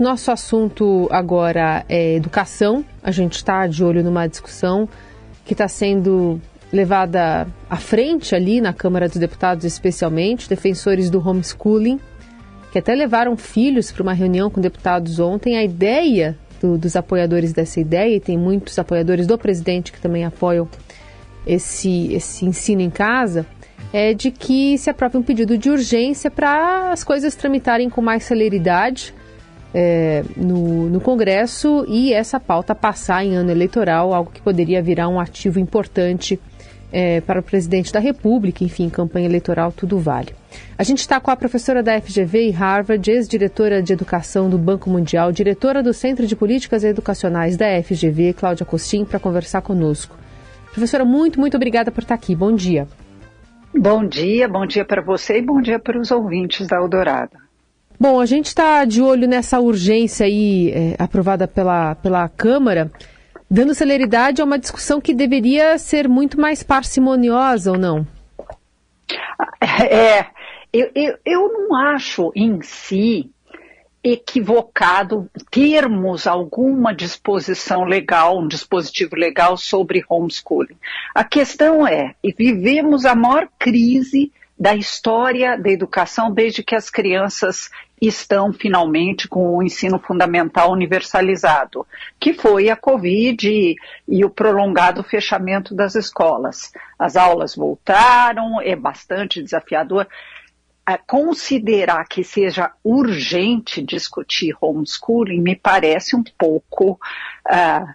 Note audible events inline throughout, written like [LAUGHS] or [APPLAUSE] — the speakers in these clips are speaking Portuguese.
Nosso assunto agora é educação. A gente está de olho numa discussão que está sendo levada à frente ali na Câmara dos Deputados, especialmente, defensores do homeschooling, que até levaram filhos para uma reunião com deputados ontem. A ideia do, dos apoiadores dessa ideia, e tem muitos apoiadores do presidente que também apoiam esse, esse ensino em casa, é de que se aprove um pedido de urgência para as coisas tramitarem com mais celeridade é, no, no Congresso e essa pauta passar em ano eleitoral, algo que poderia virar um ativo importante é, para o presidente da República, enfim, campanha eleitoral, tudo vale. A gente está com a professora da FGV e Harvard, ex-diretora de Educação do Banco Mundial, diretora do Centro de Políticas Educacionais da FGV, Cláudia Costin, para conversar conosco. Professora, muito, muito obrigada por estar aqui. Bom dia. Bom dia, bom dia para você e bom dia para os ouvintes da Eldorado. Bom, a gente está de olho nessa urgência aí é, aprovada pela, pela Câmara, dando celeridade a uma discussão que deveria ser muito mais parcimoniosa ou não? É, eu, eu, eu não acho em si equivocado termos alguma disposição legal, um dispositivo legal sobre homeschooling. A questão é, vivemos a maior crise da história da educação desde que as crianças estão finalmente com o ensino fundamental universalizado, que foi a Covid e, e, o prolongado fechamento das escolas. As aulas voltaram, é bastante desafiador. considerar que seja urgente discutir homeschooling me parece um pouco uh,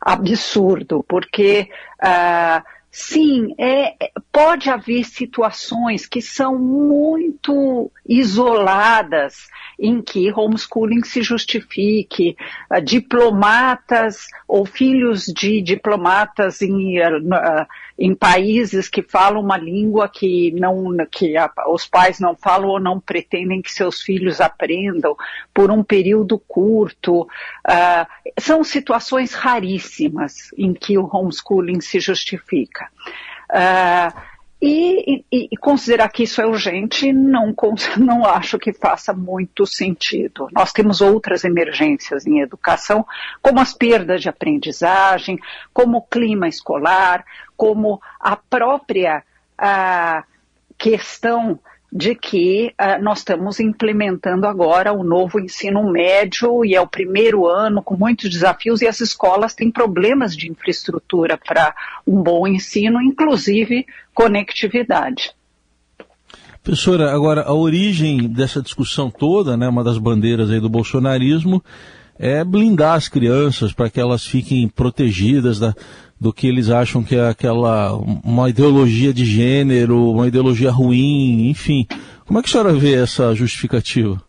absurdo, porque uh, Sim, é, pode haver situações que são muito isoladas em que homeschooling se justifique. Uh, diplomatas ou filhos de diplomatas em, uh, em países que falam uma língua que, não, que a, os pais não falam ou não pretendem que seus filhos aprendam por um período curto. Uh, são situações raríssimas em que o homeschooling se justifica. Uh, e, e, e, considerar que isso é urgente, não, [LAUGHS] não acho que faça muito sentido. Nós temos outras emergências em educação, como as perdas de aprendizagem, como o clima escolar, como a própria a questão de que uh, nós estamos implementando agora o novo ensino médio e é o primeiro ano com muitos desafios e as escolas têm problemas de infraestrutura para um bom ensino, inclusive conectividade. Professora, agora a origem dessa discussão toda, né, uma das bandeiras aí do bolsonarismo, é blindar as crianças para que elas fiquem protegidas da, do que eles acham que é aquela uma ideologia de gênero, uma ideologia ruim, enfim. Como é que a senhora vê essa justificativa?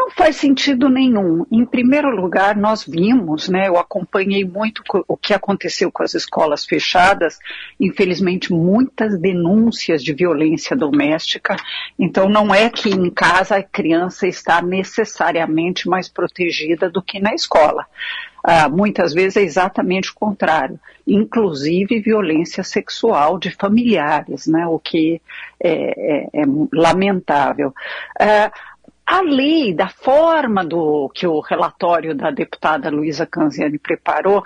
Não faz sentido nenhum. Em primeiro lugar, nós vimos, né, eu acompanhei muito o que aconteceu com as escolas fechadas, infelizmente muitas denúncias de violência doméstica, então não é que em casa a criança está necessariamente mais protegida do que na escola. Ah, muitas vezes é exatamente o contrário, inclusive violência sexual de familiares, né, o que é, é, é lamentável. Ah, a lei, da forma do que o relatório da deputada Luísa Canziani preparou,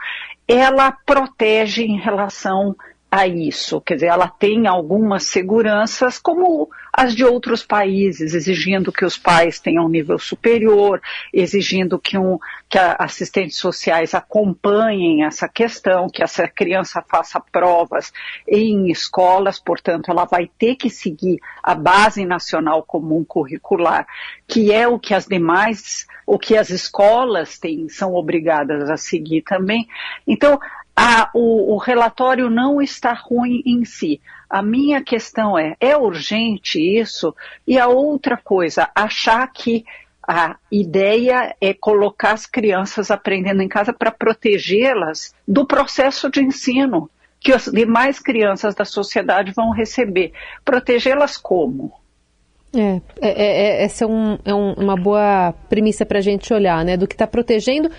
ela protege em relação a isso. Quer dizer, ela tem algumas seguranças, como as de outros países, exigindo que os pais tenham um nível superior, exigindo que, um, que assistentes sociais acompanhem essa questão, que essa criança faça provas em escolas, portanto, ela vai ter que seguir a base nacional comum curricular, que é o que as demais, o que as escolas têm, são obrigadas a seguir também. Então, a, o, o relatório não está ruim em si. A minha questão é, é urgente isso? E a outra coisa, achar que a ideia é colocar as crianças aprendendo em casa para protegê-las do processo de ensino que as demais crianças da sociedade vão receber. Protegê-las como? É, é, é, é essa é, um, é um, uma boa premissa para a gente olhar, né? Do que está protegendo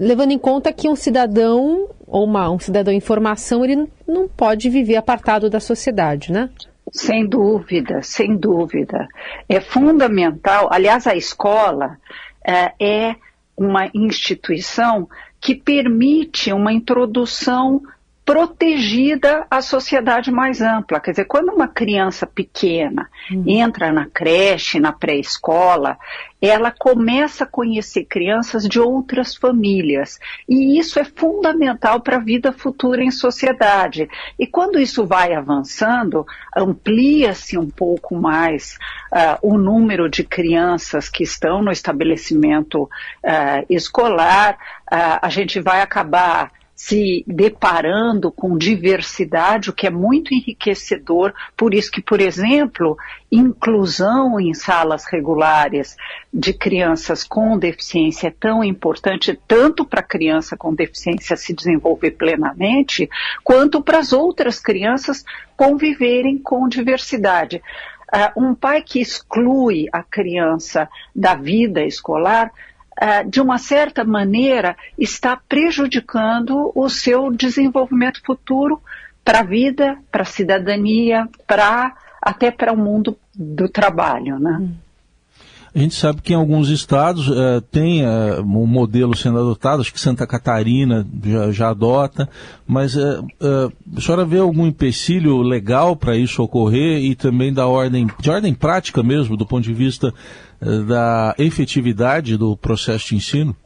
levando em conta que um cidadão ou uma, um cidadão em formação ele não pode viver apartado da sociedade, né? Sem dúvida, sem dúvida. É fundamental. Aliás, a escola é, é uma instituição que permite uma introdução protegida à sociedade mais ampla. Quer dizer, quando uma criança pequena uhum. entra na creche, na pré-escola, ela começa a conhecer crianças de outras famílias. E isso é fundamental para a vida futura em sociedade. E quando isso vai avançando, amplia-se um pouco mais uh, o número de crianças que estão no estabelecimento uh, escolar, uh, a gente vai acabar se deparando com diversidade, o que é muito enriquecedor. Por isso que, por exemplo, inclusão em salas regulares de crianças com deficiência é tão importante, tanto para a criança com deficiência se desenvolver plenamente, quanto para as outras crianças conviverem com diversidade. Uh, um pai que exclui a criança da vida escolar de uma certa maneira, está prejudicando o seu desenvolvimento futuro para a vida, para a cidadania, para até para o mundo do trabalho, né? Hum. A gente sabe que em alguns estados uh, tem uh, um modelo sendo adotado, acho que Santa Catarina já, já adota, mas uh, a senhora vê algum empecilho legal para isso ocorrer e também da ordem, de ordem prática mesmo, do ponto de vista da efetividade do processo de ensino?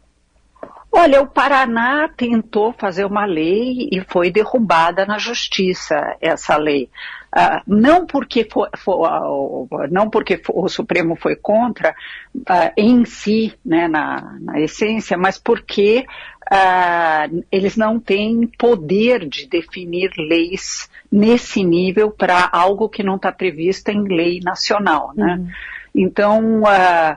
Olha, o Paraná tentou fazer uma lei e foi derrubada na justiça essa lei. Uh, não porque, for, for, uh, não porque o Supremo foi contra uh, em si, né, na, na, essência, mas porque eles não têm poder de definir leis nesse nível para algo que não está previsto em lei nacional. Né? Uhum. Então, uh,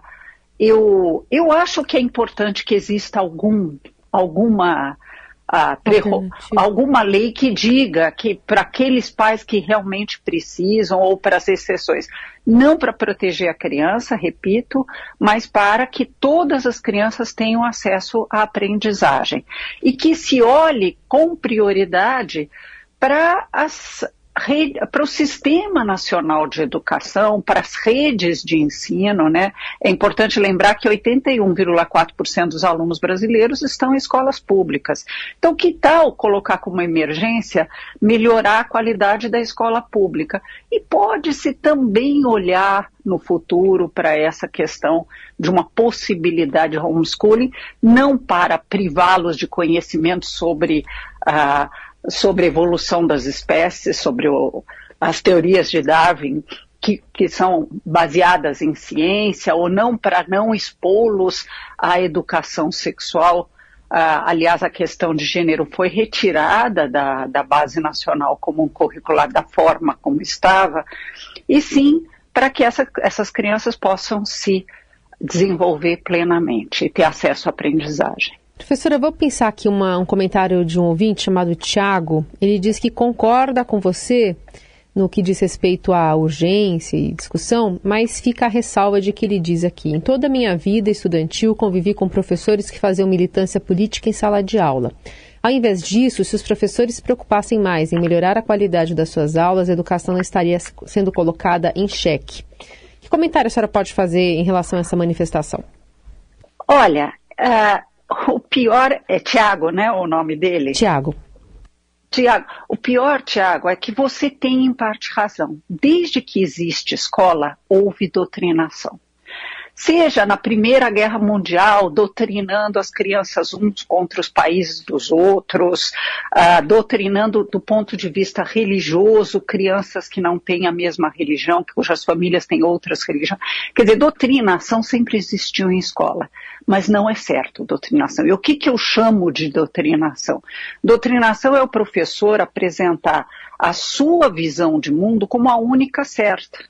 eu, eu acho que é importante que exista algum, alguma, uh, alguma lei que diga que para aqueles pais que realmente precisam ou para as exceções, não para proteger a criança, repito, mas para que todas as crianças tenham acesso à aprendizagem. E que se olhe com prioridade para as, para o Sistema Nacional de Educação, para as redes de ensino, né? É importante lembrar que 81,4% dos alunos brasileiros estão em escolas públicas. Então, que tal colocar como emergência melhorar a qualidade da escola pública? E pode-se também olhar no futuro para essa questão de uma possibilidade de homeschooling, não para privá-los de conhecimento sobre a uh, sobre a evolução das espécies, sobre o, as teorias de Darwin, que, que, são baseadas em ciência, ou não para não expô-los à educação sexual. Ah, aliás, a questão de gênero foi retirada da, da base nacional comum curricular da forma como estava, e sim para que essa, essas crianças possam se desenvolver plenamente e ter acesso à aprendizagem. Professora, vou pensar aqui uma, um comentário de um ouvinte chamado Tiago. Ele diz que concorda com você no que diz respeito à urgência e discussão, mas fica a ressalva de que ele diz aqui: em toda a minha vida estudantil convivi com professores que faziam militância política em sala de aula. Ao invés disso, se os professores se preocupassem mais em melhorar a qualidade das suas aulas, a educação não estaria sendo colocada em xeque. Que comentário a senhora pode fazer em relação a essa manifestação? Olha, uh, o pior é Tiago, né? O nome dele? Tiago. Tiago, o pior, Tiago, é que você tem em parte razão. Desde que existe escola, houve doutrinação seja na Primeira Guerra Mundial, doutrinando as crianças uns contra os países dos outros, uh, doutrinando do ponto de vista religioso crianças que não têm a mesma religião, cujas famílias têm outras religiões. Quer dizer, doutrinação sempre existiu em escola, mas não é certo doutrinação. E o que, que eu chamo de doutrinação? Doutrinação é o professor apresentar a sua visão de mundo como a única certa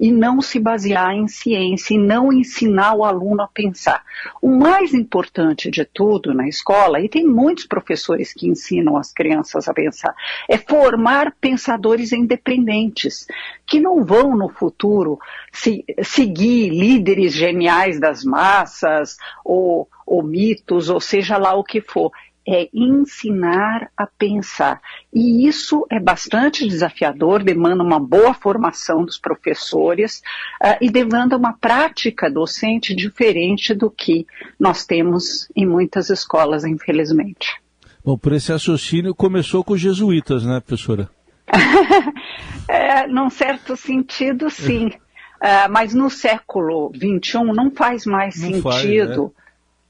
e não se basear em ciência e não ensinar o aluno a pensar. O mais importante de tudo na escola, e tem muitos professores que ensinam as crianças a pensar, é formar pensadores independentes, que não vão no futuro se, seguir líderes geniais das massas ou, ou mitos, ou seja lá o que for é ensinar a pensar. E isso é bastante desafiador, demanda uma boa formação dos professores uh, e demanda uma prática docente diferente do que nós temos em muitas escolas, infelizmente. Bom, por esse raciocínio começou com os jesuítas, né, professora? [LAUGHS] é, num certo sentido, sim. Uh, mas no século XXI não faz mais não sentido.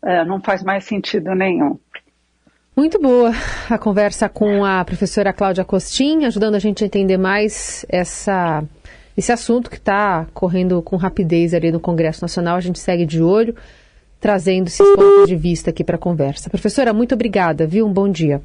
Faz, né? uh, não faz mais sentido nenhum. Muito boa a conversa com a professora Cláudia Costin, ajudando a gente a entender mais essa, esse assunto que está correndo com rapidez ali no Congresso Nacional. A gente segue de olho, trazendo esses pontos de vista aqui para a conversa. Professora, muito obrigada, viu? Um bom dia.